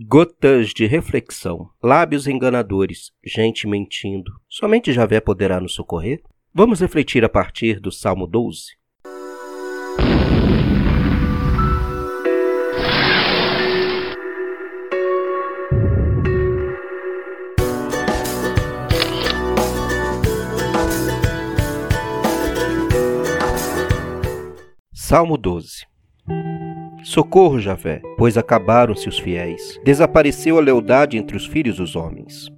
Gotas de reflexão, lábios enganadores, gente mentindo. Somente Javé poderá nos socorrer? Vamos refletir a partir do Salmo 12. Salmo 12 Socorro, Javé, pois acabaram-se os fiéis. Desapareceu a lealdade entre os filhos dos homens.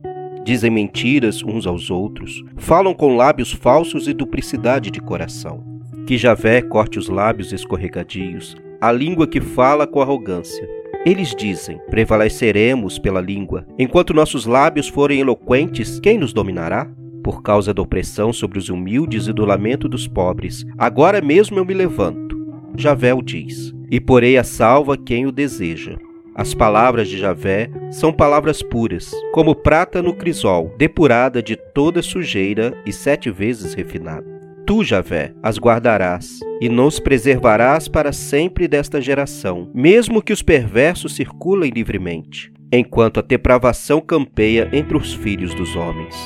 Dizem mentiras uns aos outros, falam com lábios falsos e duplicidade de coração. Que Javé corte os lábios escorregadios, a língua que fala com arrogância. Eles dizem: prevaleceremos pela língua. Enquanto nossos lábios forem eloquentes, quem nos dominará? Por causa da opressão sobre os humildes e do lamento dos pobres, agora mesmo eu me levanto. Javé o diz e porei a salva quem o deseja. As palavras de Javé são palavras puras, como prata no crisol, depurada de toda sujeira e sete vezes refinada. Tu, Javé, as guardarás e nos preservarás para sempre desta geração, mesmo que os perversos circulem livremente, enquanto a depravação campeia entre os filhos dos homens.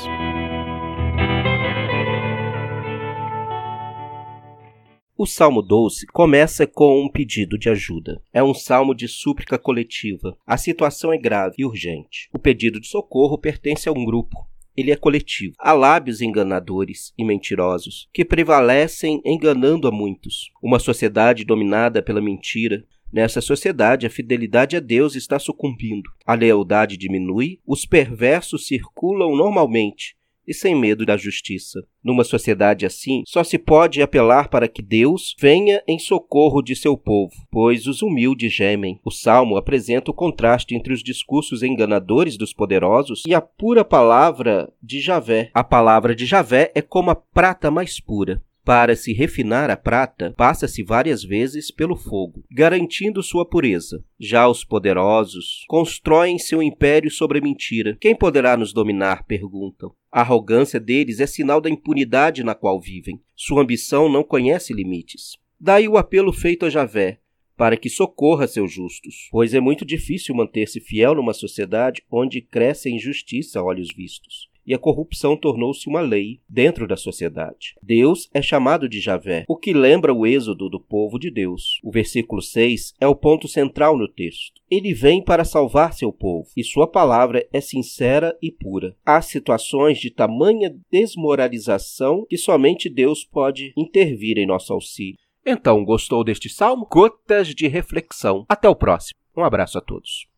O Salmo 12 começa com um pedido de ajuda. É um salmo de súplica coletiva. A situação é grave e urgente. O pedido de socorro pertence a um grupo. Ele é coletivo. Há lábios enganadores e mentirosos que prevalecem enganando a muitos. Uma sociedade dominada pela mentira, Nessa sociedade, a fidelidade a Deus está sucumbindo. A lealdade diminui, os perversos circulam normalmente e sem medo da justiça. Numa sociedade assim, só se pode apelar para que Deus venha em socorro de seu povo, pois os humildes gemem. O salmo apresenta o contraste entre os discursos enganadores dos poderosos e a pura palavra de Javé. A palavra de Javé é como a prata mais pura. Para se refinar a prata, passa-se várias vezes pelo fogo, garantindo sua pureza. Já os poderosos constroem seu império sobre a mentira. Quem poderá nos dominar? perguntam. A arrogância deles é sinal da impunidade na qual vivem. Sua ambição não conhece limites. Daí o apelo feito a Javé, para que socorra seus justos, pois é muito difícil manter-se fiel numa sociedade onde cresce a injustiça a olhos vistos e a corrupção tornou-se uma lei dentro da sociedade. Deus é chamado de Javé, o que lembra o êxodo do povo de Deus. O versículo 6 é o ponto central no texto. Ele vem para salvar seu povo, e sua palavra é sincera e pura. Há situações de tamanha desmoralização que somente Deus pode intervir em nosso auxílio. Então, gostou deste salmo? Gotas de reflexão. Até o próximo. Um abraço a todos.